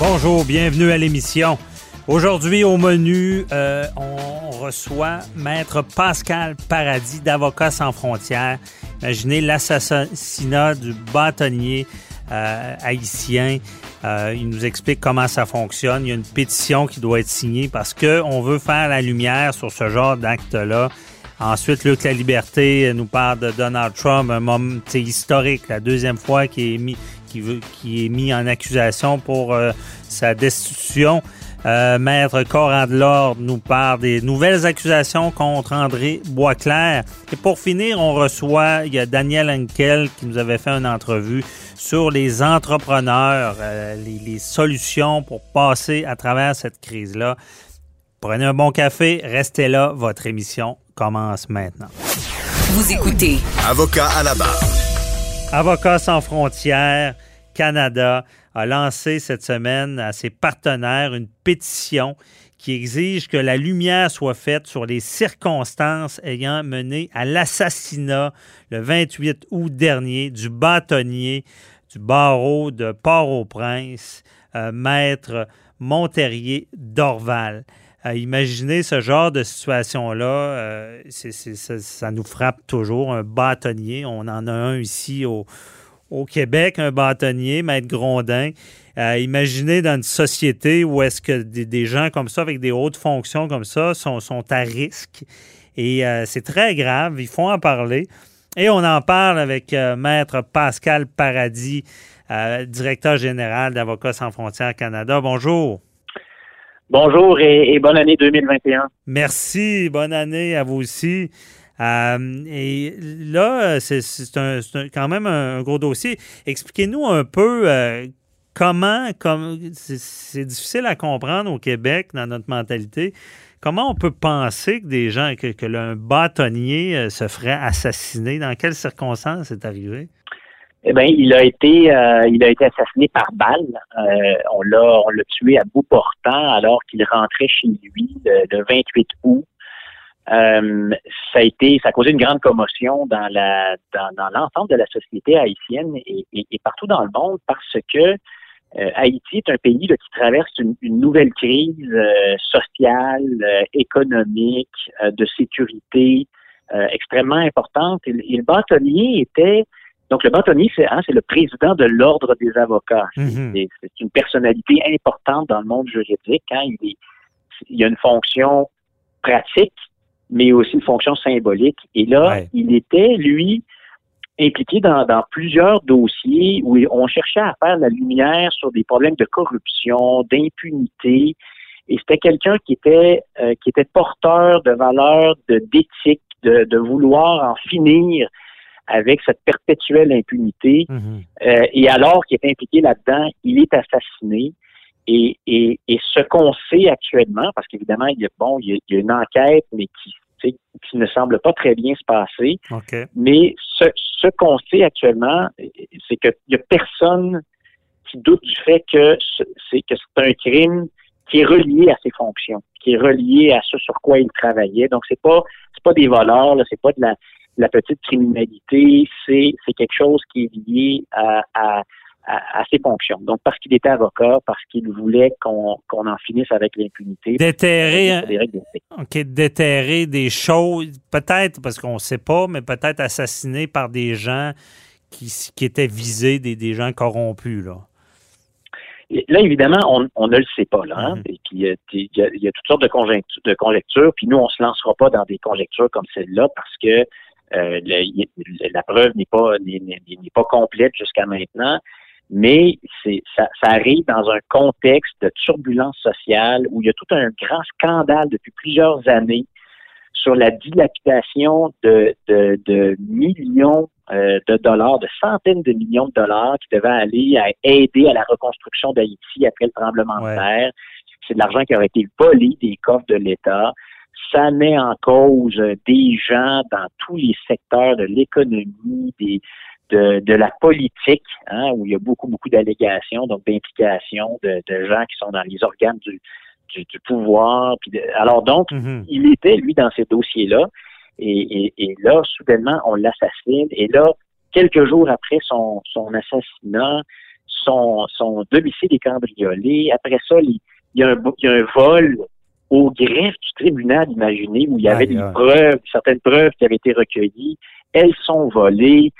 Bonjour, bienvenue à l'émission. Aujourd'hui, au menu, euh, on reçoit Maître Pascal Paradis d'Avocats sans frontières. Imaginez l'assassinat du bâtonnier euh, haïtien. Euh, il nous explique comment ça fonctionne. Il y a une pétition qui doit être signée parce que on veut faire la lumière sur ce genre d'acte-là. Ensuite, Luc La Liberté nous parle de Donald Trump, un moment historique, la deuxième fois qu'il est mis, qui, veut, qui est mis en accusation pour euh, sa destitution. Euh, Maître Coran de l'Ordre nous parle des nouvelles accusations contre André Boisclair. Et pour finir, on reçoit, il y a Daniel Henkel qui nous avait fait une entrevue sur les entrepreneurs, euh, les, les, solutions pour passer à travers cette crise-là. Prenez un bon café, restez là, votre émission commence maintenant. Vous écoutez Avocat à la barre. Avocats sans frontières, Canada a lancé cette semaine à ses partenaires une pétition qui exige que la lumière soit faite sur les circonstances ayant mené à l'assassinat le 28 août dernier du bâtonnier du barreau de Port-au-Prince, euh, maître Monterrier d'Orval. Euh, imaginez ce genre de situation-là, euh, ça, nous frappe toujours. Un bâtonnier, on en a un ici au, Québec, un bâtonnier, Maître Grondin. Imaginez dans une société où est-ce que des, gens comme ça, avec des hautes fonctions comme ça, sont, sont à risque. Et euh, c'est très grave, il faut en parler. Et on en parle avec euh, Maître Pascal Paradis, directeur général d'Avocats sans frontières Canada. Bonjour. Bonjour et, bonne année 2021. Merci, bonne année à vous aussi. Euh, et là, c'est quand même un, gros dossier. Expliquez-nous un peu euh, comment, comme c'est difficile à comprendre au Québec dans notre mentalité. Comment on peut penser que des gens, que, que un bâtonnier euh, se ferait assassiner? Dans quelles circonstances c'est arrivé? Eh bien, il a été, euh, il a été assassiné par balle. Euh, on l'a, on l'a tué à bout portant alors qu'il rentrait chez lui le, le 28 août. Euh, ça a été, ça a causé une grande commotion dans la, dans, dans l'ensemble de la société haïtienne et, et, partout dans le monde parce que euh, Haïti est un pays là, qui traverse une, une nouvelle crise euh, sociale, économique, de sécurité extrêmement importante. Et, et le bâtonnier était donc, le bâtonnier, c'est hein, le président de l'Ordre des avocats. Mm-hmm. C'est une personnalité importante dans le monde juridique. Hein. Il, est, il, a une fonction pratique, mais aussi une fonction symbolique. Et là, ouais. il était, lui, impliqué dans, dans, plusieurs dossiers où on cherchait à faire la lumière sur des problèmes de corruption, d'impunité. Et c'était quelqu'un qui était euh, qui était porteur de valeurs d'éthique, de, de vouloir en finir avec cette perpétuelle impunité. Mm -hmm. euh, et alors qu'il est impliqué là-dedans, il est assassiné. Et, et, et ce qu'on sait actuellement, parce qu'évidemment, il y a bon, il y a, il y a une enquête, mais qui, qui ne semble pas très bien se passer. Okay. Mais ce, ce qu'on sait actuellement, c'est qu'il n'y a personne qui doute du fait que c'est que c'est un crime qui est relié à ses fonctions, qui est relié à ce sur quoi il travaillait. Donc c'est pas c'est pas des voleurs, là, c'est pas de la la petite criminalité, c'est quelque chose qui est lié à, à, à, à ses fonctions. Donc, parce qu'il était avocat, parce qu'il voulait qu'on qu en finisse avec l'impunité. Déterrer, déterrer des choses, peut-être, parce qu'on ne sait pas, mais peut-être assassiné par des gens qui, qui étaient visés, des, des gens corrompus, là. là, évidemment, on, on, ne le sait pas. Là, hein. mm-hmm. Et puis, il y, a, y, a, toutes sortes de conjectures, de conjectures. Puis nous, on se lancera pas dans des conjectures comme celle-là parce que euh, la, preuve n'est pas n'est pas complète jusqu'à maintenant. Mais c'est ça, ça arrive dans un contexte de turbulence sociale où il y a tout un grand scandale depuis plusieurs années sur la dilapidation de, de, de millions euh, de dollars, de centaines de millions de dollars qui devaient aller à aider à la reconstruction d'Haïti après le tremblement de terre. C'est de l'argent qui aurait été volé des coffres de l'État. Ça met en cause des gens dans tous les secteurs de l'économie, des, de, de, la politique, hein, où il y a beaucoup, beaucoup d'allégations, donc d'implications de, de, gens qui sont dans les organes du, du, pouvoir. Puis alors donc, mm-hmm. il était, lui, dans ces dossiers-là. Et, et, là, soudainement, on l'assassine. Et là, quelques jours après son, son assassinat, son, son domicile est cambriolé. Après ça, il, y a un, il y a un vol au greffe du tribunal, imaginez, où il y avait des preuves, certaines preuves qui avaient été recueillies. Elles sont volées.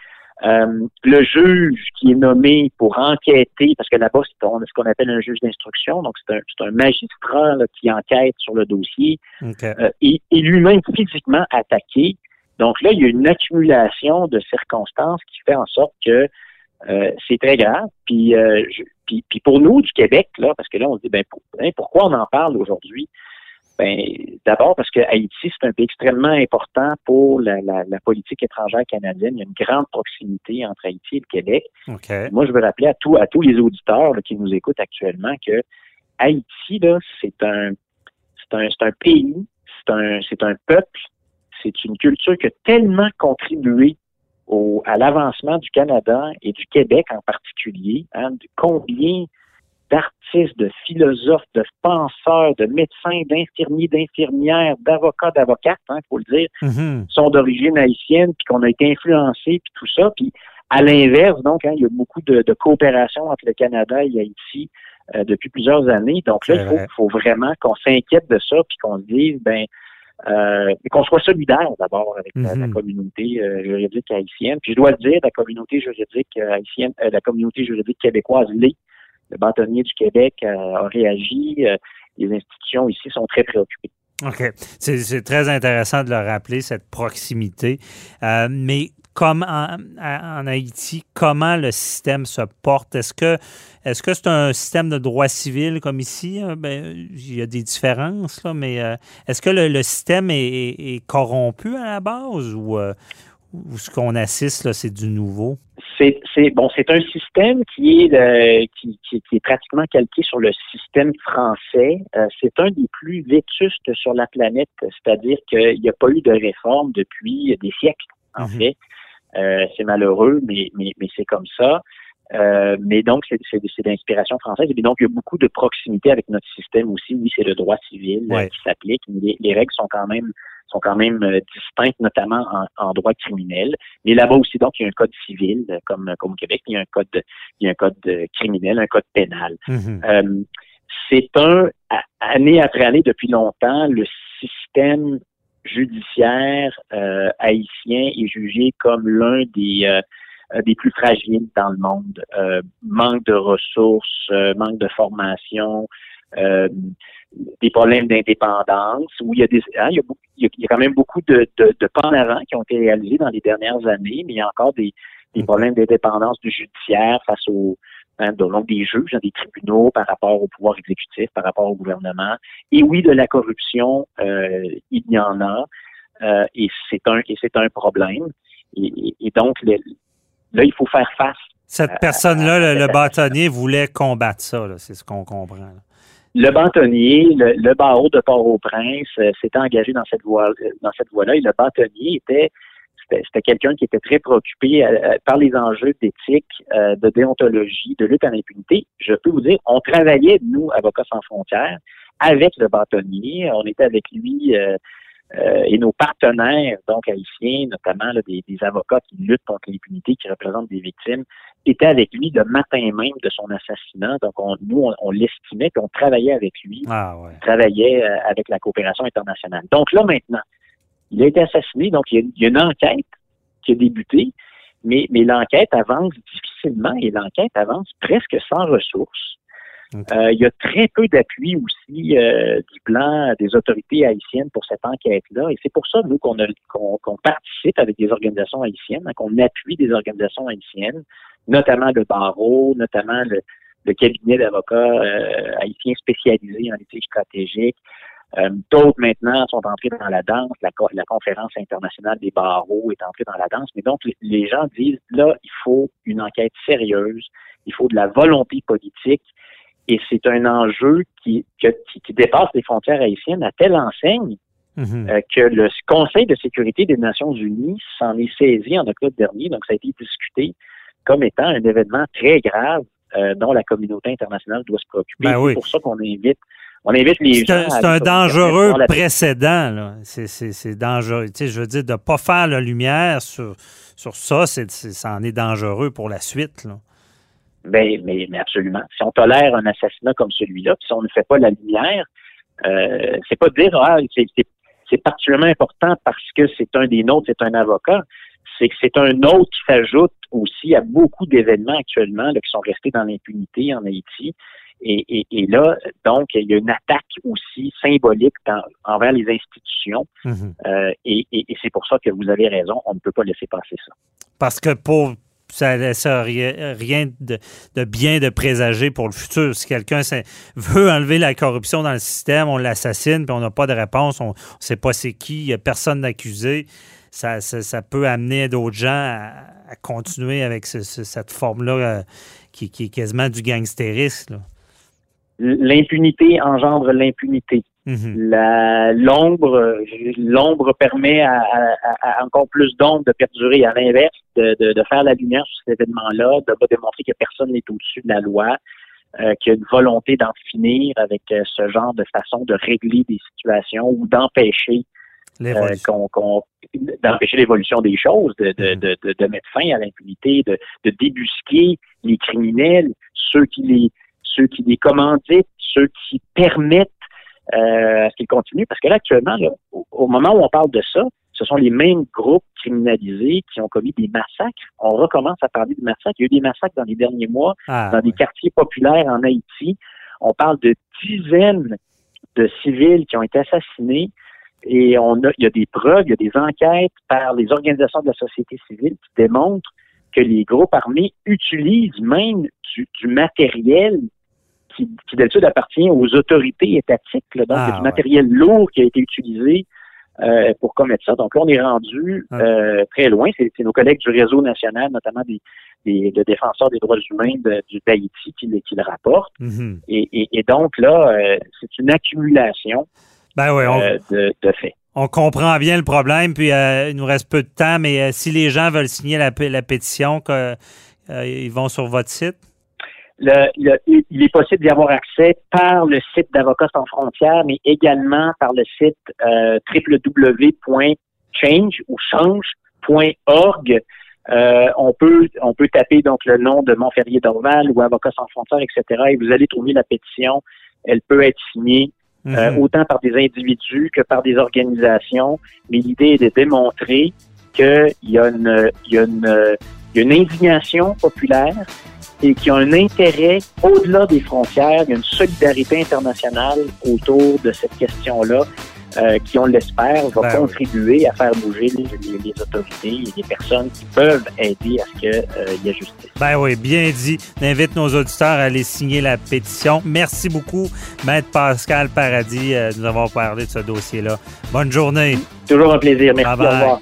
Euh, le juge qui est nommé pour enquêter, parce que là-bas, c'est ce qu'on appelle un juge d'instruction, donc c'est un, un, magistrat qui enquête sur le dossier, euh, et, lui-même physiquement attaqué. Donc là, il y a une accumulation de circonstances qui fait en sorte que euh, c'est très grave. Puis, puis, puis, pour nous du Québec, là, parce que là, on se dit, ben, hein, pourquoi on en parle aujourd'hui? Ben, d'abord parce que Haïti, c'est un pays extrêmement important pour la, politique étrangère canadienne. Il y a une grande proximité entre Haïti et le Québec. Moi, je veux rappeler à, tous à tous les auditeurs qui nous écoutent actuellement que Haïti, là, c'est un, c'est un, c'est un pays, c'est un, c'est un peuple, c'est une culture qui a tellement contribué au, à l'avancement du Canada et du Québec en particulier. Hein, combien d'artistes, de philosophes, de penseurs, de médecins, d'infirmiers, d'infirmières, d'avocats, d'avocates, il hein, faut le dire, mm-hmm. sont d'origine haïtienne, puis qu'on a été influencés, puis tout ça. Puis à l'inverse, donc, hein, il y a beaucoup de, coopération entre le Canada et Haïti euh, depuis plusieurs années. Donc là, il faut, vraiment qu'on s'inquiète de ça, puis qu'on se dise, ben, euh, qu'on soit solidaire d'abord avec la, mm-hmm. communauté euh, juridique haïtienne. Puis je dois le dire, la communauté juridique haïtienne, la communauté juridique québécoise l'est le bâtonnier du Québec euh, a réagi. Euh, les institutions ici sont très préoccupées. OK. C'est très intéressant de le rappeler, cette proximité. Euh, mais comme en, Haïti, comment le système se porte? Est-ce que est-ce c'est un système de droit civil comme ici? Ben, il y a des différences, là, mais est-ce que le, système est, corrompu à la base ou, ou ce qu'on assiste, là, c'est du nouveau? C'est, bon, c'est un système qui est qui, qui, est pratiquement calqué sur le système français. Euh, c'est un des plus vétustes sur la planète, c'est-à-dire qu'il n'y a pas eu de réforme depuis des siècles, en mhm. fait. Euh, c'est malheureux, mais, mais, mais c'est comme ça. Euh, mais donc, c'est, d'inspiration française. Et donc, il y a beaucoup de proximité avec notre système aussi. Oui, c'est le droit civil qui s'applique. Mais les, règles sont quand même sont quand même euh, distinctes, notamment en, droit criminel. Mais là-bas aussi, donc, il y a un code civil, euh, comme, comme au Québec, il y a un code, il y a un code euh, criminel, un code pénal. Mm-hmm. c'est un, année après année, depuis longtemps, le système judiciaire haïtien est jugé comme l'un des des plus fragiles dans le monde. manque de ressources, manque de formation, des problèmes d'indépendance, où il y a des, hein, il, y a, il, y a, quand même beaucoup de, de, de pas en avant qui ont été réalisés dans les dernières années, mais il y a encore des, des problèmes d'indépendance du judiciaire face aux hein, donc des juges, des tribunaux par rapport au pouvoir exécutif, par rapport au gouvernement. Et oui, de la corruption, euh, il y en a, euh, et c'est un et c'est un problème. Et, et donc là, il faut faire face. Cette personne-là, le, bâtonnier, voulait combattre ça, c'est ce qu'on comprend. Le bâtonnier, le, barreau de Port-au-Prince euh, s'était engagé dans cette voie, dans cette voie-là, et le bâtonnier était c'était quelqu'un qui était très préoccupé euh, par les enjeux d'éthique, euh, de déontologie, de lutte à l'impunité. Je peux vous dire, on travaillait, nous, Avocats sans frontières, avec le bâtonnier. On était avec lui euh, et nos partenaires, donc haïtiens, notamment des, avocats qui luttent contre l'impunité, qui représentent des victimes, étaient avec lui le matin même de son assassinat. Donc, nous, on, l'estimait, puis on travaillait avec lui, ah, travaillait euh, avec la coopération internationale. Donc là, maintenant, il a été assassiné, donc il y a, une enquête qui a débuté, mais, mais l'enquête avance difficilement et l'enquête avance presque sans ressources. Euh, il y a très peu d'appui aussi euh, du plan des autorités haïtiennes pour cette enquête-là. Et c'est pour ça, nous, qu'on participe avec des organisations haïtiennes, hein, qu'on appuie des organisations haïtiennes, notamment le barreau, notamment le, cabinet d'avocats euh, haïtiens spécialisés en éthique stratégique. D'autres maintenant sont entrés dans la danse. La, la, conférence internationale des barreaux est entrée dans la danse. Mais donc, les gens disent, là, il faut une enquête sérieuse, il faut de la volonté politique et c'est un enjeu qui, qui, dépasse les frontières haïtiennes à telle enseigne mhm. euh, que le Conseil de sécurité des Nations Unies s'en est saisi en octobre dernier. Donc, ça a été discuté comme étant un événement très grave euh, dont la communauté internationale doit se préoccuper. Ben c'est pour ça qu'on invite on invite les gens. C'est un, dangereux précédent. C'est dangereux. Tu sais, je veux dire, de ne pas faire la lumière sur, sur ça, c'est, ça en est dangereux pour la suite. Là. Ben, mais, mais absolument. Si on tolère un assassinat comme celui-là, puis si on ne fait pas la lumière, euh, c'est pas dire ah, c'est particulièrement important parce que c'est un des nôtres, c'est un avocat. C'est que c'est un autre qui s'ajoute aussi à beaucoup d'événements actuellement qui sont restés dans l'impunité en Haïti. Et, et, là, donc, il y a une attaque aussi symbolique envers les institutions. Mm-hmm. euh, et, et c'est pour ça que vous avez raison, on ne peut pas laisser passer ça. Parce que pour ça laisse rien de, bien de présager pour le futur. Si quelqu'un veut enlever la corruption dans le système, on l'assassine, puis on n'a pas de réponse, on ne sait pas c'est qui, il n'y a personne d'accusé, ça, ça, peut amener d'autres gens à, continuer avec cette forme-là euh, qui, qui, est quasiment du gangstérisme. L'impunité engendre l'impunité. Mhm. La l'ombre l'ombre permet à, encore plus d'ombre de perdurer. À l'inverse, de, de, faire la lumière sur cet événement-là, de démontrer que personne n'est au-dessus de la loi, euh, qu'il y a une volonté d'en finir avec euh, ce genre de façon de régler des situations ou d'empêcher euh, qu'on, d'empêcher l'évolution des choses, de, de, de, de, mettre fin à l'impunité, de, de débusquer les criminels, ceux qui les ceux qui les commanditent, ceux qui permettent à ce qu'il continue, parce que là, actuellement, au, moment où on parle de ça, ce sont les mêmes groupes criminalisés qui ont commis des massacres. On recommence à parler de massacres. Il y a eu des massacres dans les derniers mois, ah, dans des quartiers populaires en Haïti. On parle de dizaines de civils qui ont été assassinés. Et on a, il y a des preuves, il y a des enquêtes par les organisations de la société civile qui démontrent que les groupes armés utilisent même du matériel qui, d'habitude appartient aux autorités étatiques. donc, il y a du ah, matériel lourd qui a été utilisé euh, pour commettre ça. Donc là, on est rendu euh, très loin. C'est nos collègues du réseau national, notamment des, des défenseurs des droits humains de, du d'Haïti qui, qui, le rapportent. Mm-hmm. et, donc là, euh, c'est une accumulation ben de, de, faits. On comprend bien le problème, puis il nous reste peu de temps, mais si les gens veulent signer la, la pétition, ils vont sur votre site? Il est possible d'y avoir accès par le site d'Avocats sans frontières, mais également par le site euh, www.change ou change.org. Euh, on peut on peut taper donc le nom de Montferrier Dorval ou Avocats sans frontières, etc. Et vous allez trouver la pétition. Elle peut être signée euh, mhm. autant par des individus que par des organisations. Mais l'idée est de démontrer qu'il y a une il y a une, il y a une indignation populaire et qui ont un intérêt au-delà des frontières. Il y a une solidarité internationale autour de cette question-là. Euh, qui, on l'espère, va ben contribuer à faire bouger les, autorités et les personnes qui peuvent aider à ce qu'il euh, y ait justice. Ben oui, bien dit. On invite nos auditeurs à aller signer la pétition. Merci beaucoup, Maître Pascal Paradis, euh, de nous avoir parlé de ce dossier-là. Bonne journée. Toujours un plaisir. Merci. Au revoir.